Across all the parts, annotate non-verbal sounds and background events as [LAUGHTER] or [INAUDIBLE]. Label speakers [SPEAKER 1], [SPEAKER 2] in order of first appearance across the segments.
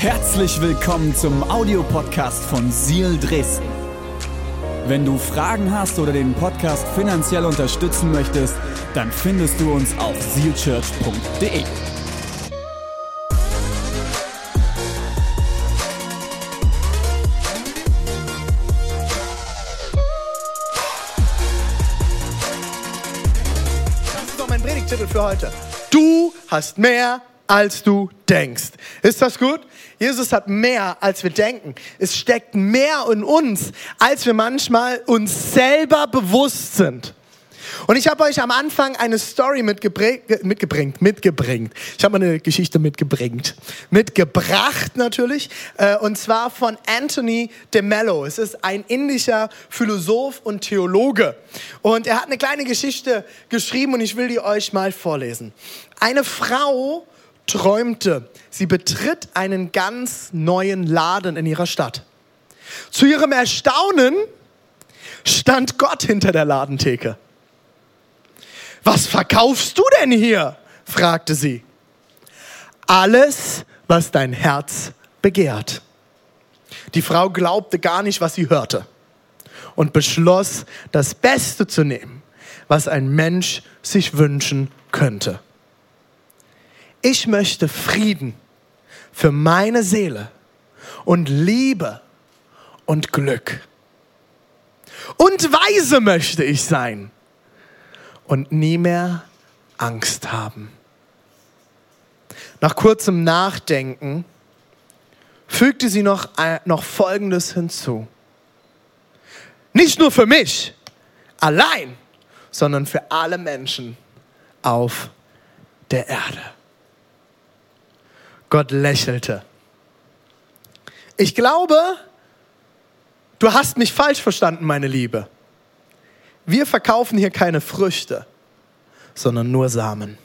[SPEAKER 1] Herzlich willkommen zum Audiopodcast von Seal Dresden. Wenn du Fragen hast oder den Podcast finanziell unterstützen möchtest, dann findest du uns auf sealchurch.de.
[SPEAKER 2] Das ist doch mein Predigtitel für heute. Du hast mehr, als du denkst. Ist das gut? Jesus hat mehr, als wir denken. Es steckt mehr in uns, als wir manchmal uns selber bewusst sind. Und ich habe euch am Anfang eine Story mitgebringt, mitgebringt. Ich habe eine Geschichte mitgebringt, mitgebracht natürlich, äh, und zwar von Anthony de Mello. Es ist ein indischer Philosoph und Theologe. Und er hat eine kleine Geschichte geschrieben und ich will die euch mal vorlesen. Eine Frau träumte, sie betritt einen ganz neuen Laden in ihrer Stadt. Zu ihrem Erstaunen stand Gott hinter der Ladentheke. Was verkaufst du denn hier? fragte sie. Alles, was dein Herz begehrt. Die Frau glaubte gar nicht, was sie hörte und beschloss, das Beste zu nehmen, was ein Mensch sich wünschen könnte. Ich möchte Frieden für meine Seele und Liebe und Glück. Und weise möchte ich sein und nie mehr Angst haben. Nach kurzem Nachdenken fügte sie noch, noch Folgendes hinzu. Nicht nur für mich allein, sondern für alle Menschen auf der Erde. Gott lächelte. Ich glaube, du hast mich falsch verstanden, meine Liebe. Wir verkaufen hier keine Früchte, sondern nur Samen.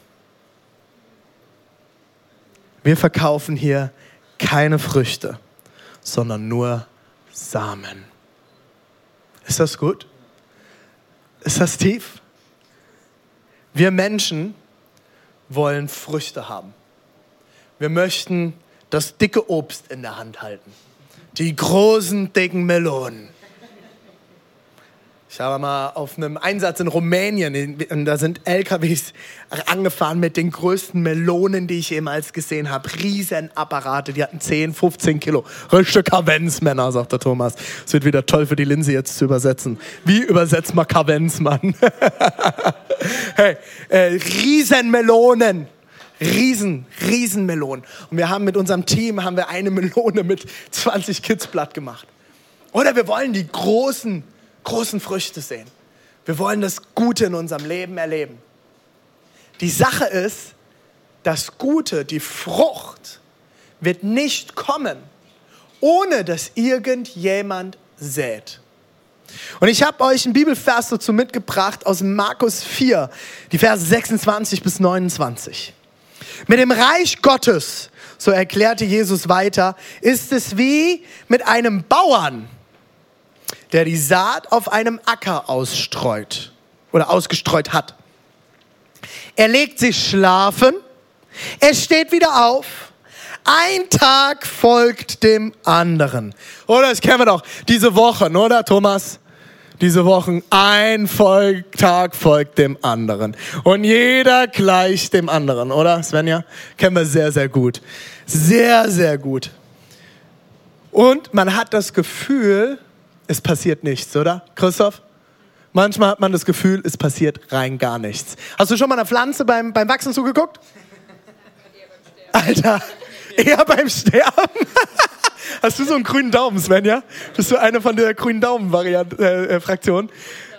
[SPEAKER 2] Wir verkaufen hier keine Früchte, sondern nur Samen. Ist das gut? Ist das tief? Wir Menschen wollen Früchte haben. Wir möchten das dicke Obst in der Hand halten. Die großen, dicken Melonen. Ich habe mal auf einem Einsatz in Rumänien, und da sind LKWs angefahren mit den größten Melonen, die ich jemals gesehen habe. Riesenapparate, die hatten 10, 15 Kilo. Richtige Kavenzmänner, sagt der Thomas. Es wird wieder toll für die Linse jetzt zu übersetzen. Wie übersetzt man Kavenz, Mann? [LAUGHS] hey, äh, Riesenmelonen. Riesen, Riesenmelonen. Und wir haben mit unserem Team haben wir eine Melone mit 20 Kids platt gemacht. Oder wir wollen die großen großen Früchte sehen. Wir wollen das Gute in unserem Leben erleben. Die Sache ist, das Gute, die Frucht, wird nicht kommen, ohne dass irgendjemand sät. Und ich habe euch einen Bibelvers dazu mitgebracht aus Markus 4, die Verse 26 bis 29. Mit dem Reich Gottes, so erklärte Jesus weiter, ist es wie mit einem Bauern, der die Saat auf einem Acker ausstreut oder ausgestreut hat. Er legt sich schlafen, er steht wieder auf, ein Tag folgt dem anderen. Oder das kennen wir doch, diese Wochen, oder Thomas? Diese Wochen, ein Tag folgt dem anderen. Und jeder gleicht dem anderen, oder Svenja? Kennen wir sehr, sehr gut. Sehr, sehr gut. Und man hat das Gefühl, es passiert nichts, oder? Christoph? Manchmal hat man das Gefühl, es passiert rein gar nichts. Hast du schon mal einer Pflanze beim, beim Wachsen zugeguckt? [LAUGHS] Alter, eher beim Sterben. [LAUGHS] Hast du so einen grünen Daumen, Svenja? Bist du eine von der grünen Daumen-Fraktion?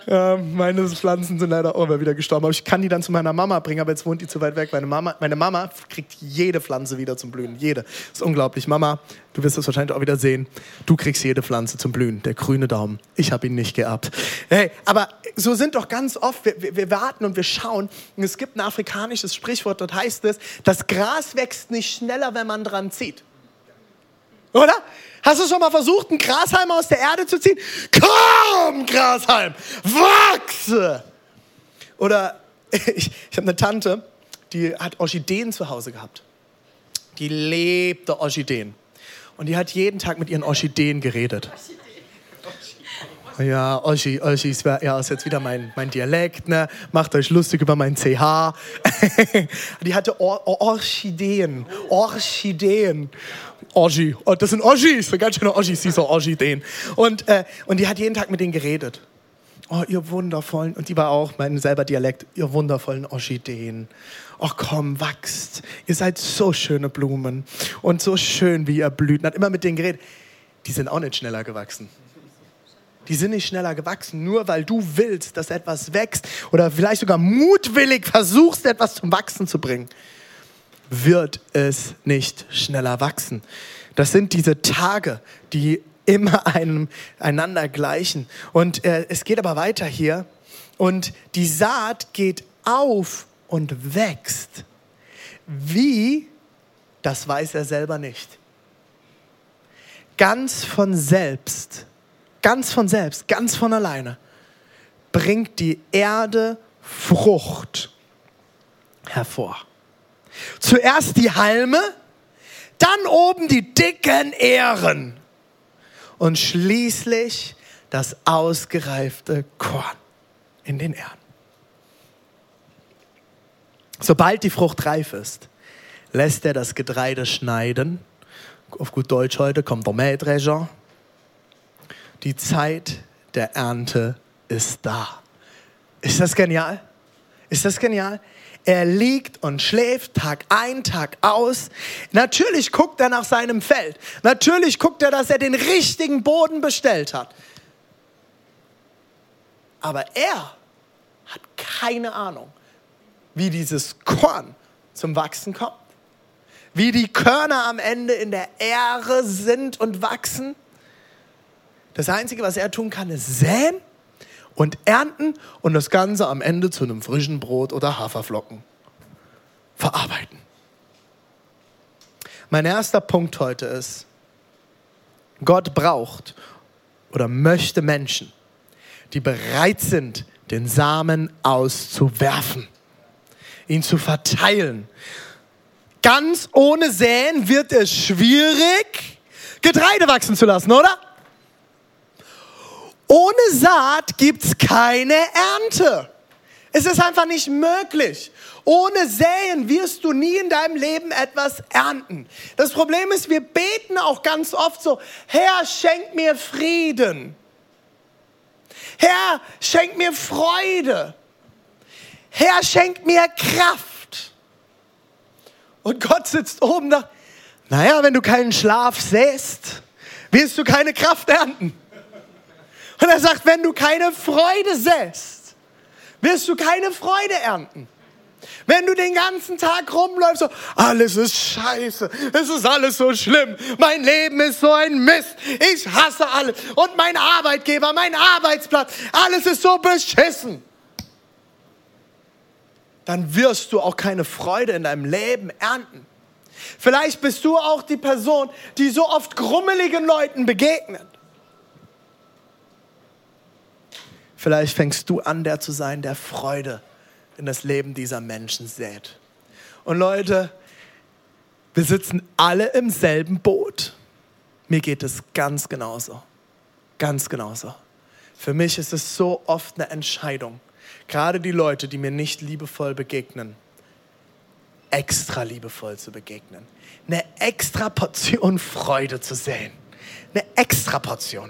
[SPEAKER 2] Äh, äh, meine Pflanzen sind leider auch wieder gestorben. Aber ich kann die dann zu meiner Mama bringen, aber jetzt wohnt die zu weit weg. Meine Mama, meine Mama kriegt jede Pflanze wieder zum Blühen. Jede. Das ist unglaublich. Mama, du wirst es wahrscheinlich auch wieder sehen. Du kriegst jede Pflanze zum Blühen. Der grüne Daumen. Ich habe ihn nicht geerbt. Hey, aber so sind doch ganz oft, wir, wir, wir warten und wir schauen. Und es gibt ein afrikanisches Sprichwort, dort heißt es, das Gras wächst nicht schneller, wenn man dran zieht. Oder? Hast du schon mal versucht, einen Grashalm aus der Erde zu ziehen? Komm, Grashalm, wachse! Oder [LAUGHS] ich, ich habe eine Tante, die hat Orchideen zu Hause gehabt. Die lebte Orchideen. Und die hat jeden Tag mit ihren Orchideen geredet. Ja, Oschi, Oschi, ist, ja, ist jetzt wieder mein, mein Dialekt, ne? Macht euch lustig über mein CH. [LAUGHS] die hatte Or Or Orchideen. Orchideen. Oschi. Oh, das sind Oschis, so ganz schöne Oschis, diese Orchideen. Und, äh, und die hat jeden Tag mit denen geredet. Oh, ihr wundervollen, und die war auch mein selber Dialekt, ihr wundervollen Orchideen. Oh komm, wachst. Ihr seid so schöne Blumen und so schön, wie ihr blüht. Und hat immer mit denen geredet. Die sind auch nicht schneller gewachsen. Die sind nicht schneller gewachsen, nur weil du willst, dass etwas wächst oder vielleicht sogar mutwillig versuchst, etwas zum Wachsen zu bringen, wird es nicht schneller wachsen. Das sind diese Tage, die immer einem, einander gleichen. Und äh, es geht aber weiter hier. Und die Saat geht auf und wächst. Wie, das weiß er selber nicht. Ganz von selbst ganz von selbst, ganz von alleine, bringt die Erde Frucht hervor. Zuerst die Halme, dann oben die dicken Ähren und schließlich das ausgereifte Korn in den Ähren. Sobald die Frucht reif ist, lässt er das Getreide schneiden. Auf gut Deutsch heute kommt der Mähdrescher die Zeit der Ernte ist da. Ist das genial? Ist das genial? Er liegt und schläft Tag ein, Tag aus. Natürlich guckt er nach seinem Feld. Natürlich guckt er, dass er den richtigen Boden bestellt hat. Aber er hat keine Ahnung, wie dieses Korn zum Wachsen kommt. Wie die Körner am Ende in der Ähre sind und wachsen. Das Einzige, was er tun kann, ist säen und ernten und das Ganze am Ende zu einem frischen Brot oder Haferflocken verarbeiten. Mein erster Punkt heute ist, Gott braucht oder möchte Menschen, die bereit sind, den Samen auszuwerfen, ihn zu verteilen. Ganz ohne Säen wird es schwierig, Getreide wachsen zu lassen, oder? Ohne Saat gibt es keine Ernte. Es ist einfach nicht möglich. Ohne Säen wirst du nie in deinem Leben etwas ernten. Das Problem ist, wir beten auch ganz oft so, Herr, schenk mir Frieden. Herr, schenk mir Freude. Herr, schenk mir Kraft. Und Gott sitzt oben da. Naja, wenn du keinen Schlaf säst, wirst du keine Kraft ernten. Und er sagt, wenn du keine Freude säst, wirst du keine Freude ernten. Wenn du den ganzen Tag rumläufst, so, alles ist scheiße, es ist alles so schlimm, mein Leben ist so ein Mist, ich hasse alles und mein Arbeitgeber, mein Arbeitsplatz, alles ist so beschissen. Dann wirst du auch keine Freude in deinem Leben ernten. Vielleicht bist du auch die Person, die so oft grummeligen Leuten begegnet. Vielleicht fängst du an, der zu sein, der Freude in das Leben dieser Menschen sät. Und Leute, wir sitzen alle im selben Boot. Mir geht es ganz genauso. Ganz genauso. Für mich ist es so oft eine Entscheidung. Gerade die Leute, die mir nicht liebevoll begegnen, extra liebevoll zu begegnen. Eine extra Portion Freude zu sehen. Eine extra Portion.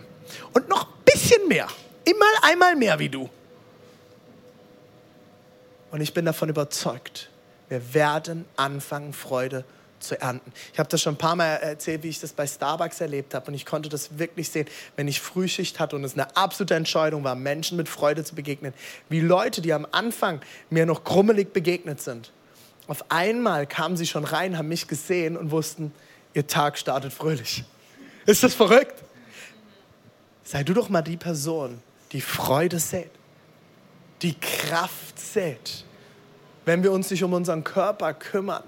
[SPEAKER 2] Und noch ein bisschen mehr. Immer einmal mehr wie du. Und ich bin davon überzeugt, wir werden anfangen, Freude zu ernten. Ich habe das schon ein paar Mal erzählt, wie ich das bei Starbucks erlebt habe. Und ich konnte das wirklich sehen, wenn ich Frühschicht hatte und es eine absolute Entscheidung war, Menschen mit Freude zu begegnen. Wie Leute, die am Anfang mir noch krummelig begegnet sind. Auf einmal kamen sie schon rein, haben mich gesehen und wussten, ihr Tag startet fröhlich. Ist das verrückt? Sei du doch mal die Person, die Freude sät, die Kraft sät. Wenn wir uns nicht um unseren Körper kümmern,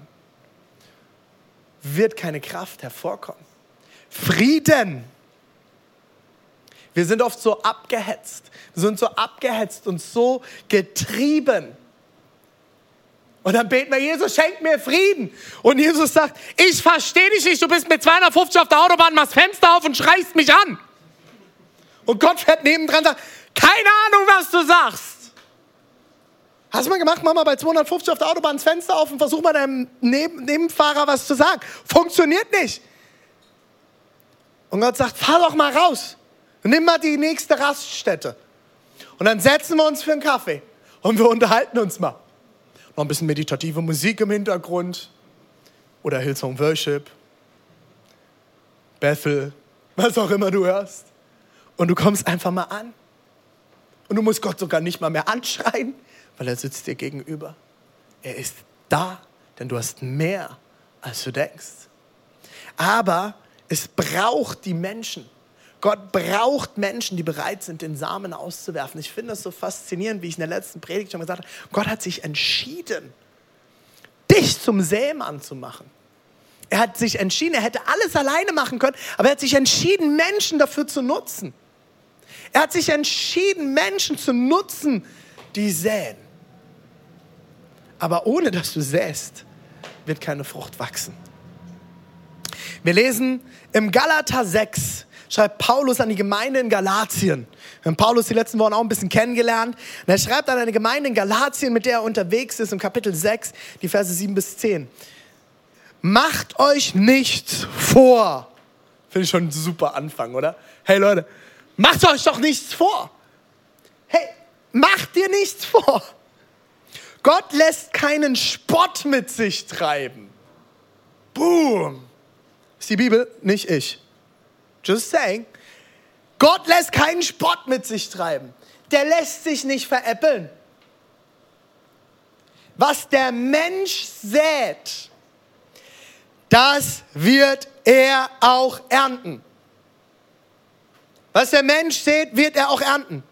[SPEAKER 2] wird keine Kraft hervorkommen. Frieden. Wir sind oft so abgehetzt. Wir sind so abgehetzt und so getrieben. Und dann beten wir, Jesus, schenk mir Frieden. Und Jesus sagt, ich verstehe dich nicht, du bist mit 250 auf der Autobahn, machst Fenster auf und schreist mich an. Und Gott fährt nebendran und sagt, keine Ahnung, was du sagst. Hast du mal gemacht, Mama, bei 250 auf der Autobahn das Fenster auf und versuch mal deinem Neben Nebenfahrer was zu sagen. Funktioniert nicht. Und Gott sagt, fahr doch mal raus. Nimm mal die nächste Raststätte. Und dann setzen wir uns für einen Kaffee und wir unterhalten uns mal. Noch ein bisschen meditative Musik im Hintergrund oder Hillsong Worship, Bethel, was auch immer du hörst. Und du kommst einfach mal an. Und du musst Gott sogar nicht mal mehr anschreien, weil er sitzt dir gegenüber. Er ist da, denn du hast mehr, als du denkst. Aber es braucht die Menschen. Gott braucht Menschen, die bereit sind, den Samen auszuwerfen. Ich finde das so faszinierend, wie ich in der letzten Predigt schon gesagt habe. Gott hat sich entschieden, dich zum Sämann zu machen. Er hat sich entschieden, er hätte alles alleine machen können, aber er hat sich entschieden, Menschen dafür zu nutzen. Er hat sich entschieden, Menschen zu nutzen, die säen. Aber ohne dass du säst, wird keine Frucht wachsen. Wir lesen im Galater 6, schreibt Paulus an die Gemeinde in Galatien. Wir haben Paulus die letzten Wochen auch ein bisschen kennengelernt. Und er schreibt an eine Gemeinde in Galatien, mit der er unterwegs ist, im Kapitel 6, die Verse 7 bis 10. Macht euch nichts vor. Finde ich schon ein super Anfang, oder? Hey Leute, macht euch doch nichts vor. Hey, macht dir nichts vor. Gott lässt keinen Spott mit sich treiben. Boom. Ist die Bibel, nicht ich. Just saying. Gott lässt keinen Spott mit sich treiben. Der lässt sich nicht veräppeln. Was der Mensch sät, das wird er auch ernten. Was der Mensch sät, wird er auch ernten.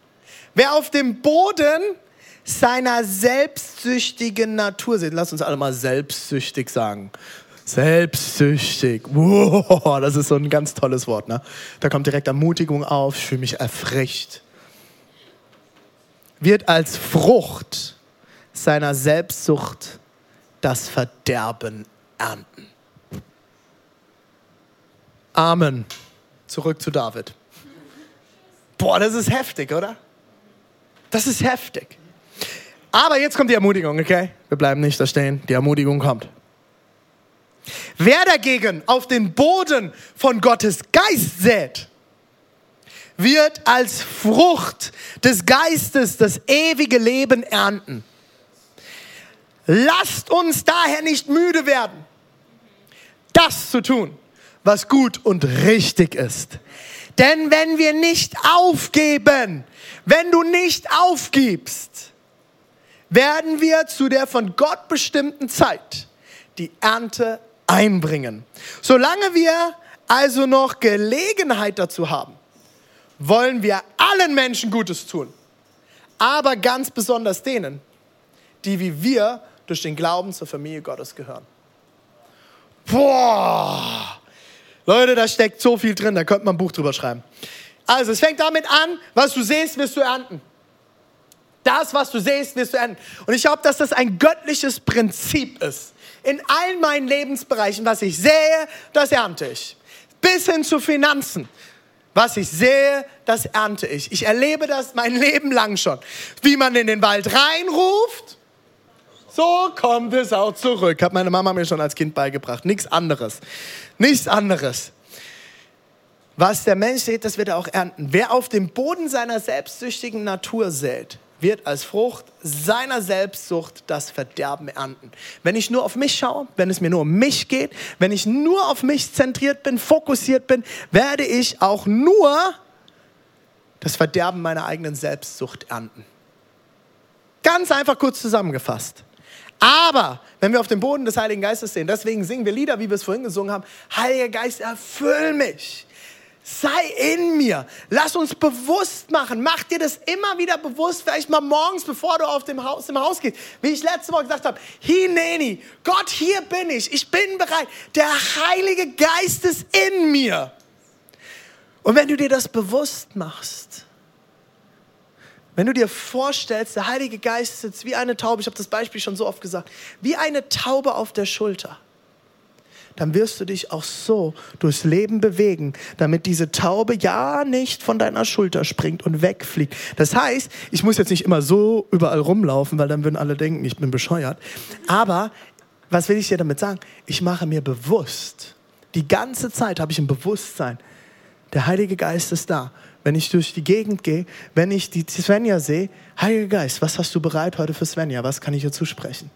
[SPEAKER 2] Wer auf dem Boden seiner selbstsüchtigen Natur sät, lass uns alle mal selbstsüchtig sagen. Selbstsüchtig. Wow, [LAUGHS] das ist so ein ganz tolles Wort. Ne? Da kommt direkt Ermutigung auf. Ich fühle mich erfrischt. Wird als Frucht seiner Selbstsucht das Verderben ernten. Amen. Zurück zu David. Boah, das ist heftig, oder? Das ist heftig. Aber jetzt kommt die Ermutigung, okay? Wir bleiben nicht da stehen. Die Ermutigung kommt. Wer dagegen auf den Boden von Gottes Geist sät, wird als Frucht des Geistes das ewige Leben ernten. Lasst uns daher nicht müde werden, das zu tun, was gut und richtig ist. Denn wenn wir nicht aufgeben, wenn du nicht aufgibst, werden wir zu der von Gott bestimmten Zeit die Ernte einbringen. Solange wir also noch Gelegenheit dazu haben, wollen wir allen Menschen Gutes tun, aber ganz besonders denen, die wie wir durch den Glauben zur Familie Gottes gehören. Boah, Leute, da steckt so viel drin, da könnte man ein Buch drüber schreiben. Also, es fängt damit an, was du siehst, wirst du ernten. Das, was du siehst, wirst du ernten. Und ich glaube, dass das ein göttliches Prinzip ist in allen meinen Lebensbereichen, was ich sehe, das ernte ich. Bis hin zu Finanzen. Was ich sehe, das ernte ich. Ich erlebe das mein Leben lang schon. Wie man in den Wald reinruft, so kommt es auch zurück. Hat meine Mama mir schon als Kind beigebracht. Nichts anderes. Nichts anderes. Was der Mensch sät, das wird er auch ernten. Wer auf dem Boden seiner selbstsüchtigen Natur sät, wird als Frucht seiner Selbstsucht das Verderben ernten. Wenn ich nur auf mich schaue, wenn es mir nur um mich geht, wenn ich nur auf mich zentriert bin, fokussiert bin, werde ich auch nur das Verderben meiner eigenen Selbstsucht ernten. Ganz einfach kurz zusammengefasst. Aber wenn wir auf dem Boden des Heiligen Geistes sehen, deswegen singen wir Lieder, wie wir es vorhin gesungen haben, Heiliger Geist, erfüll mich. Sei in mir. Lass uns bewusst machen. Mach dir das immer wieder bewusst, vielleicht mal morgens, bevor du auf dem Haus, im Haus gehst. Wie ich letzte Woche gesagt habe, Hineni, Gott, hier bin ich. Ich bin bereit. Der Heilige Geist ist in mir. Und wenn du dir das bewusst machst, Wenn du dir vorstellst, der Heilige Geist sitzt wie eine Taube, ich habe das Beispiel schon so oft gesagt, wie eine Taube auf der Schulter, dann wirst du dich auch so durchs Leben bewegen, damit diese Taube ja nicht von deiner Schulter springt und wegfliegt. Das heißt, ich muss jetzt nicht immer so überall rumlaufen, weil dann würden alle denken, ich bin bescheuert. Aber was will ich dir damit sagen? Ich mache mir bewusst, die ganze Zeit habe ich ein Bewusstsein, der Heilige Geist ist da. Wenn ich durch die Gegend gehe, wenn ich die Svenja sehe, Heiliger Geist, was hast du bereit heute für Svenja? Was kann ich ihr zusprechen?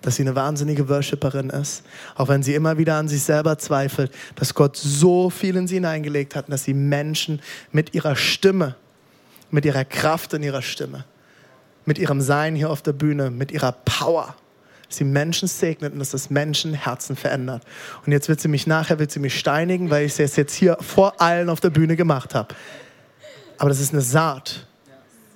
[SPEAKER 2] Dass sie eine wahnsinnige Worshipperin ist, auch wenn sie immer wieder an sich selber zweifelt, dass Gott so viel in sie hineingelegt hat, dass sie Menschen mit ihrer Stimme, mit ihrer Kraft in ihrer Stimme, mit ihrem Sein hier auf der Bühne, mit ihrer Power, dass sie Menschen segnet und dass das Menschen Herzen verändert. Und jetzt wird sie mich nachher, wird sie mich steinigen, weil ich es jetzt hier vor allen auf der Bühne gemacht habe. Aber das ist eine Saat,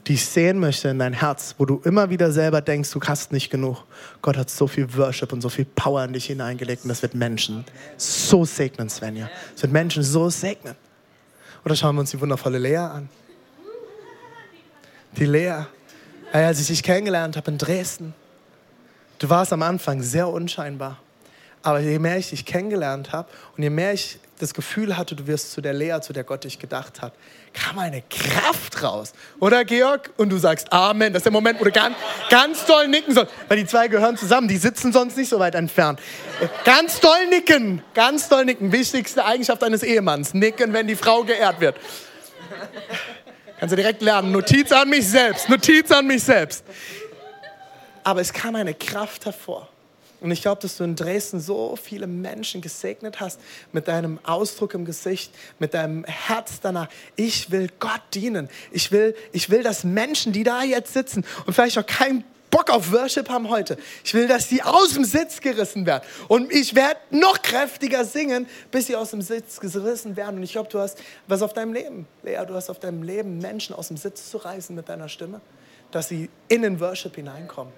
[SPEAKER 2] die ich sehen möchte in dein Herz, wo du immer wieder selber denkst, du hast nicht genug. Gott hat so viel Worship und so viel Power in dich hineingelegt und das wird Menschen so segnen, Svenja. Es wird Menschen so segnen. Oder schauen wir uns die wundervolle Lea an. Die Lea, als ich dich kennengelernt habe in Dresden, Du warst am Anfang sehr unscheinbar. Aber je mehr ich dich kennengelernt habe und je mehr ich das Gefühl hatte, du wirst zu der Lea, zu der Gott dich gedacht hat, kam eine Kraft raus. Oder, Georg? Und du sagst Amen. Das ist der Moment, wo du ganz, ganz doll nicken sollst. Weil die zwei gehören zusammen. Die sitzen sonst nicht so weit entfernt. Ganz doll nicken. Ganz doll nicken. Wichtigste Eigenschaft eines Ehemanns. Nicken, wenn die Frau geehrt wird. Kannst du direkt lernen. Notiz an mich selbst. Notiz an mich selbst aber es kam eine Kraft hervor. Und ich glaube, dass du in Dresden so viele Menschen gesegnet hast mit deinem Ausdruck im Gesicht, mit deinem Herz danach. Ich will Gott dienen. Ich will, ich will, dass Menschen, die da jetzt sitzen und vielleicht auch keinen Bock auf Worship haben heute, ich will, dass die aus dem Sitz gerissen werden. Und ich werde noch kräftiger singen, bis sie aus dem Sitz gerissen werden. Und ich glaube, du hast was auf deinem Leben, Lea, du hast auf deinem Leben Menschen aus dem Sitz zu reißen mit deiner Stimme, dass sie in den Worship hineinkommen.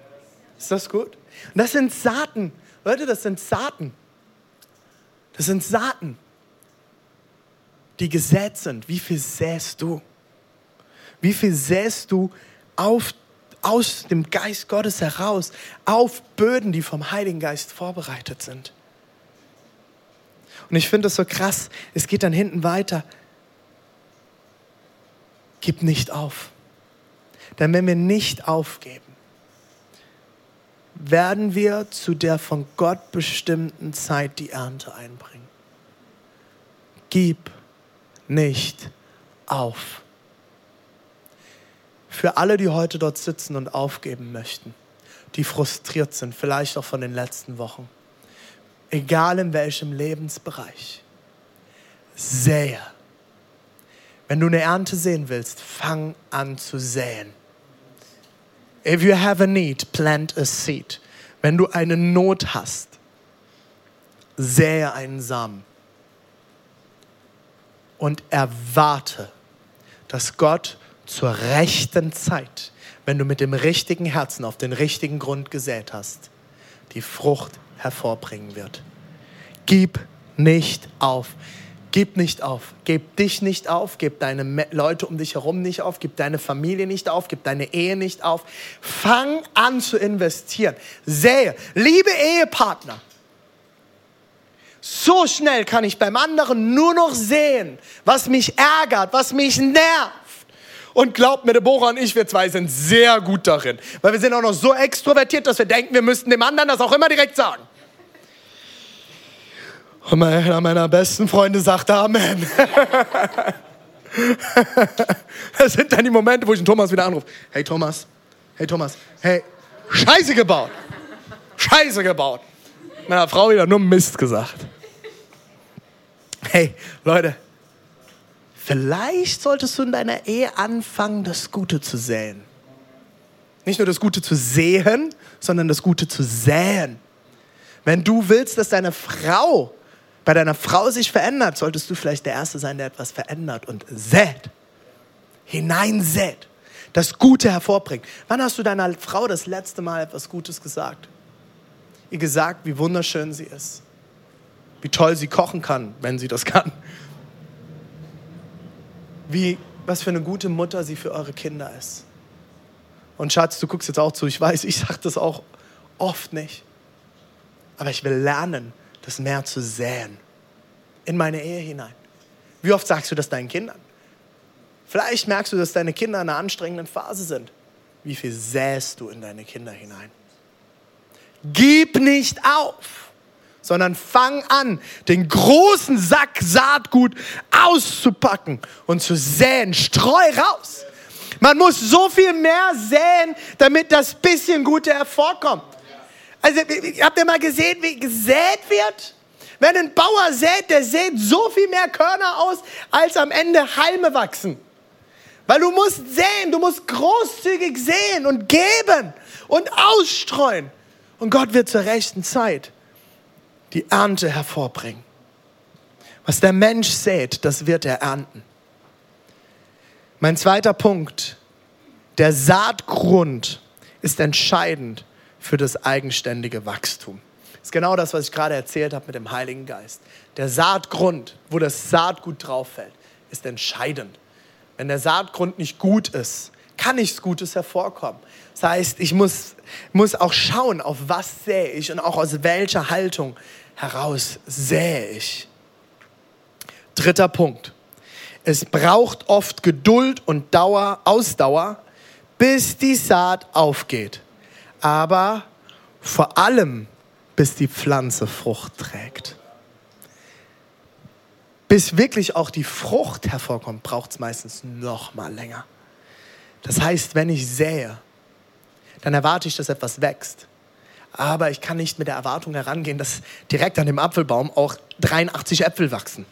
[SPEAKER 2] Ist das gut? Und das sind Saaten. Leute, das sind Saaten. Das sind Saaten, die gesät sind. Wie viel säst du? Wie viel säst du auf, aus dem Geist Gottes heraus auf Böden, die vom Heiligen Geist vorbereitet sind? Und ich finde das so krass. Es geht dann hinten weiter. Gib nicht auf. Denn wenn wir nicht aufgeben, werden wir zu der von Gott bestimmten Zeit die Ernte einbringen. Gib nicht auf. Für alle, die heute dort sitzen und aufgeben möchten, die frustriert sind, vielleicht auch von den letzten Wochen, egal in welchem Lebensbereich, sähe. Wenn du eine Ernte sehen willst, fang an zu säen. If you have a need, plant a seed. Wenn du eine Not hast, sähe einen Samen und erwarte, dass Gott zur rechten Zeit, wenn du mit dem richtigen Herzen auf den richtigen Grund gesät hast, die Frucht hervorbringen wird. Gib nicht auf. Gib nicht auf. Gib dich nicht auf. Gib deine Leute um dich herum nicht auf. Gib deine Familie nicht auf. Gib deine Ehe nicht auf. Fang an zu investieren. Sähe. Liebe Ehepartner. So schnell kann ich beim anderen nur noch sehen, was mich ärgert, was mich nervt. Und glaubt mir, Deborah und ich, wir zwei sind sehr gut darin. Weil wir sind auch noch so extrovertiert, dass wir denken, wir müssten dem anderen das auch immer direkt sagen. Und einer meiner besten Freunde sagte Amen. [LAUGHS] das sind dann die Momente, wo ich den Thomas wieder anrufe. Hey Thomas, hey Thomas, hey, Scheiße gebaut. Scheiße gebaut. Meiner Frau wieder nur Mist gesagt. Hey, Leute, vielleicht solltest du in deiner Ehe anfangen, das Gute zu säen. Nicht nur das Gute zu sehen, sondern das Gute zu säen. Wenn du willst, dass deine Frau bei deiner Frau sich verändert, solltest du vielleicht der Erste sein, der etwas verändert und sät, hineinsät, das Gute hervorbringt. Wann hast du deiner Frau das letzte Mal etwas Gutes gesagt? Ihr gesagt, wie wunderschön sie ist, wie toll sie kochen kann, wenn sie das kann, wie, was für eine gute Mutter sie für eure Kinder ist. Und Schatz, du guckst jetzt auch zu, ich weiß, ich sage das auch oft nicht. Aber ich will lernen, das mehr zu säen. In meine Ehe hinein. Wie oft sagst du das deinen Kindern? Vielleicht merkst du, dass deine Kinder in einer anstrengenden Phase sind. Wie viel säst du in deine Kinder hinein? Gib nicht auf, sondern fang an, den großen Sack Saatgut auszupacken und zu säen. Streu raus. Man muss so viel mehr säen, damit das bisschen Gute hervorkommt. Also, habt ihr mal gesehen, wie gesät wird? Wenn ein Bauer sät, der sät so viel mehr Körner aus, als am Ende Halme wachsen. Weil du musst säen, du musst großzügig säen und geben und ausstreuen. Und Gott wird zur rechten Zeit die Ernte hervorbringen. Was der Mensch sät, das wird er ernten. Mein zweiter Punkt, der Saatgrund ist entscheidend für das eigenständige Wachstum. Das ist genau das, was ich gerade erzählt habe mit dem Heiligen Geist. Der Saatgrund, wo das Saatgut drauf fällt, ist entscheidend. Wenn der Saatgrund nicht gut ist, kann nichts Gutes hervorkommen. Das heißt, ich muss, muss auch schauen, auf was sähe ich und auch aus welcher Haltung heraus sähe ich. Dritter Punkt. Es braucht oft Geduld und Dauer, Ausdauer, bis die Saat aufgeht. Aber vor allem bis die Pflanze Frucht trägt. Bis wirklich auch die Frucht hervorkommt, braucht es meistens noch mal länger. Das heißt, wenn ich sähe, dann erwarte ich, dass etwas wächst. Aber ich kann nicht mit der Erwartung herangehen, dass direkt an dem Apfelbaum auch 83 Äpfel wachsen.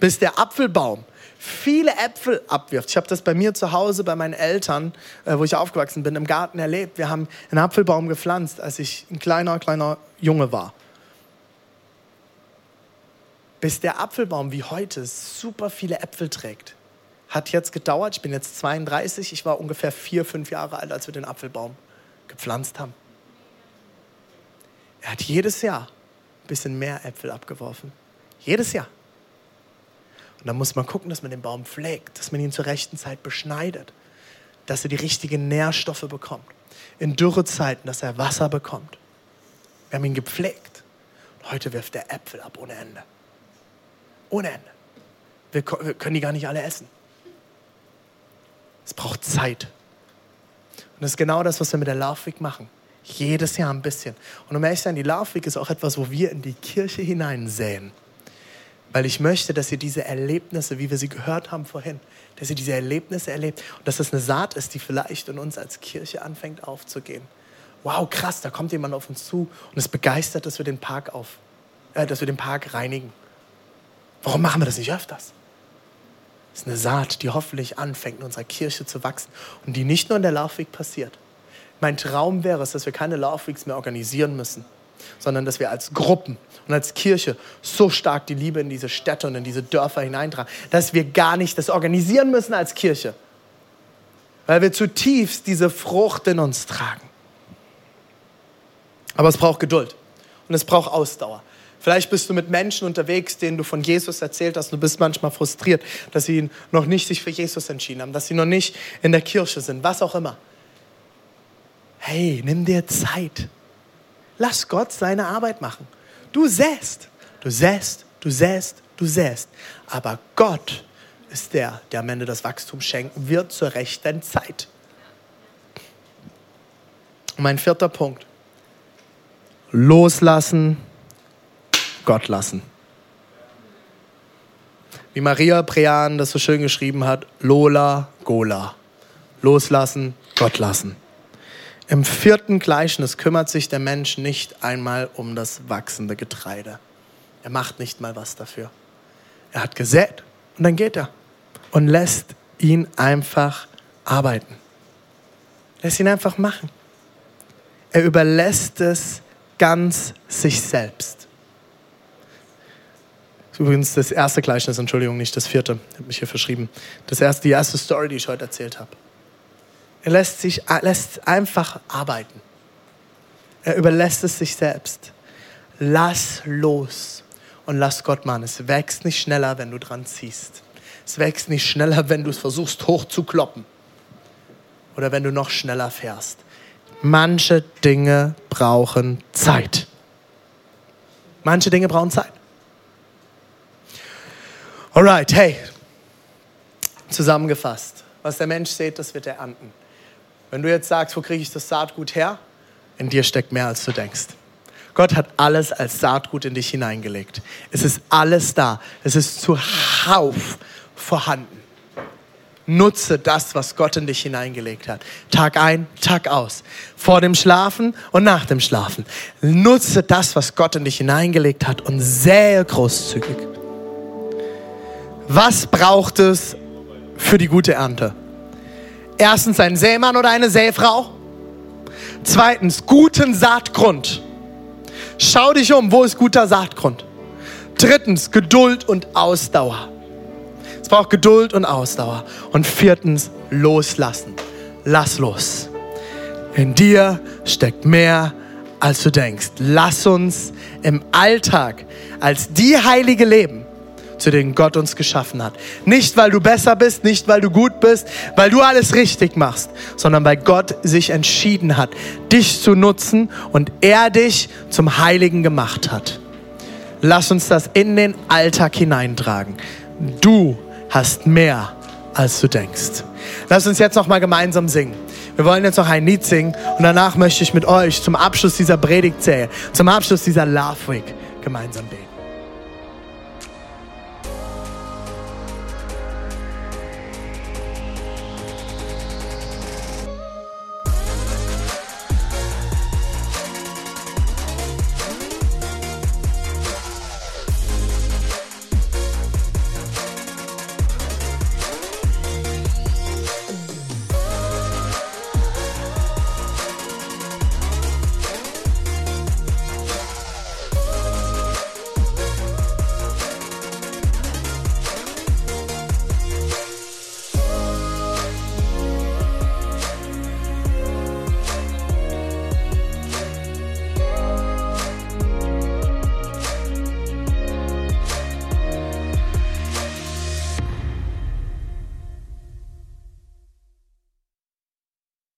[SPEAKER 2] Bis der Apfelbaum viele Äpfel abwirft. Ich habe das bei mir zu Hause, bei meinen Eltern, äh, wo ich aufgewachsen bin, im Garten erlebt. Wir haben einen Apfelbaum gepflanzt, als ich ein kleiner, kleiner Junge war. Bis der Apfelbaum wie heute super viele Äpfel trägt, hat jetzt gedauert. Ich bin jetzt 32, ich war ungefähr vier, fünf Jahre alt, als wir den Apfelbaum gepflanzt haben. Er hat jedes Jahr ein bisschen mehr Äpfel abgeworfen. Jedes Jahr. Und dann muss man gucken, dass man den Baum pflegt, dass man ihn zur rechten Zeit beschneidet, dass er die richtigen Nährstoffe bekommt. In Dürrezeiten, dass er Wasser bekommt. Wir haben ihn gepflegt. Und heute wirft er Äpfel ab ohne Ende. Ohne Ende. Wir können die gar nicht alle essen. Es braucht Zeit. Und das ist genau das, was wir mit der Laufweg machen. Jedes Jahr ein bisschen. Und um ehrlich zu sein, die Laufweg ist auch etwas, wo wir in die Kirche hineinsäen. Weil ich möchte, dass ihr diese Erlebnisse, wie wir sie gehört haben vorhin, dass ihr diese Erlebnisse erlebt und dass das eine Saat ist, die vielleicht in uns als Kirche anfängt aufzugehen. Wow, krass, da kommt jemand auf uns zu und ist begeistert, dass wir den Park auf, äh, dass wir den Park reinigen. Warum machen wir das nicht öfters? Das ist eine Saat, die hoffentlich anfängt, in unserer Kirche zu wachsen und die nicht nur in der Laufweg passiert. Mein Traum wäre es, dass wir keine Laufwegs mehr organisieren müssen, sondern dass wir als Gruppen und als Kirche so stark die Liebe in diese Städte und in diese Dörfer hineintragen, dass wir gar nicht das organisieren müssen als Kirche, weil wir zutiefst diese Frucht in uns tragen. Aber es braucht Geduld und es braucht Ausdauer. Vielleicht bist du mit Menschen unterwegs, denen du von Jesus erzählt hast. Du bist manchmal frustriert, dass sie noch nicht sich für Jesus entschieden haben, dass sie noch nicht in der Kirche sind, was auch immer. Hey, nimm dir Zeit. Lass Gott seine Arbeit machen. Du säst, du säst, du säst, du säst. Aber Gott ist der, der am Ende das Wachstum schenken wird zur rechten Zeit. Mein vierter Punkt. Loslassen, Gott lassen. Wie Maria Prean das so schön geschrieben hat, Lola, Gola. Loslassen, Gott lassen. Im vierten Gleichnis kümmert sich der Mensch nicht einmal um das wachsende Getreide. Er macht nicht mal was dafür. Er hat gesät und dann geht er und lässt ihn einfach arbeiten. Lässt ihn einfach machen. Er überlässt es ganz sich selbst. Das ist übrigens das erste Gleichnis, Entschuldigung, nicht das vierte. Ich habe mich hier verschrieben. Das erste, die erste Story, die ich heute erzählt habe. Er lässt, sich, lässt einfach arbeiten. Er überlässt es sich selbst. Lass los und lass Gott machen. Es wächst nicht schneller, wenn du dran ziehst. Es wächst nicht schneller, wenn du es versuchst hochzukloppen. oder wenn du noch schneller fährst. Manche Dinge brauchen Zeit. Manche Dinge brauchen Zeit. Alright, hey, zusammengefasst. Was der Mensch sieht, das wird er ernten. Wenn du jetzt sagst, wo kriege ich das Saatgut her? In dir steckt mehr, als du denkst. Gott hat alles als Saatgut in dich hineingelegt. Es ist alles da. Es ist zuhauf vorhanden. Nutze das, was Gott in dich hineingelegt hat. Tag ein, Tag aus. Vor dem Schlafen und nach dem Schlafen. Nutze das, was Gott in dich hineingelegt hat und sähe großzügig. Was braucht es für die gute Ernte? Erstens ein Sämann oder eine Säfrau. Zweitens guten Saatgrund. Schau dich um, wo ist guter Saatgrund? Drittens Geduld und Ausdauer. Es braucht Geduld und Ausdauer. Und viertens, loslassen. Lass los. In dir steckt mehr, als du denkst. Lass uns im Alltag als die Heilige leben, zu denen Gott uns geschaffen hat. Nicht, weil du besser bist, nicht, weil du gut bist, weil du alles richtig machst, sondern weil Gott sich entschieden hat, dich zu nutzen und er dich zum Heiligen gemacht hat. Lass uns das in den Alltag hineintragen. Du hast mehr, als du denkst. Lass uns jetzt noch mal gemeinsam singen. Wir wollen jetzt noch ein Lied singen und danach möchte ich mit euch zum Abschluss dieser Predigtserie, zum Abschluss dieser Love Week gemeinsam beten.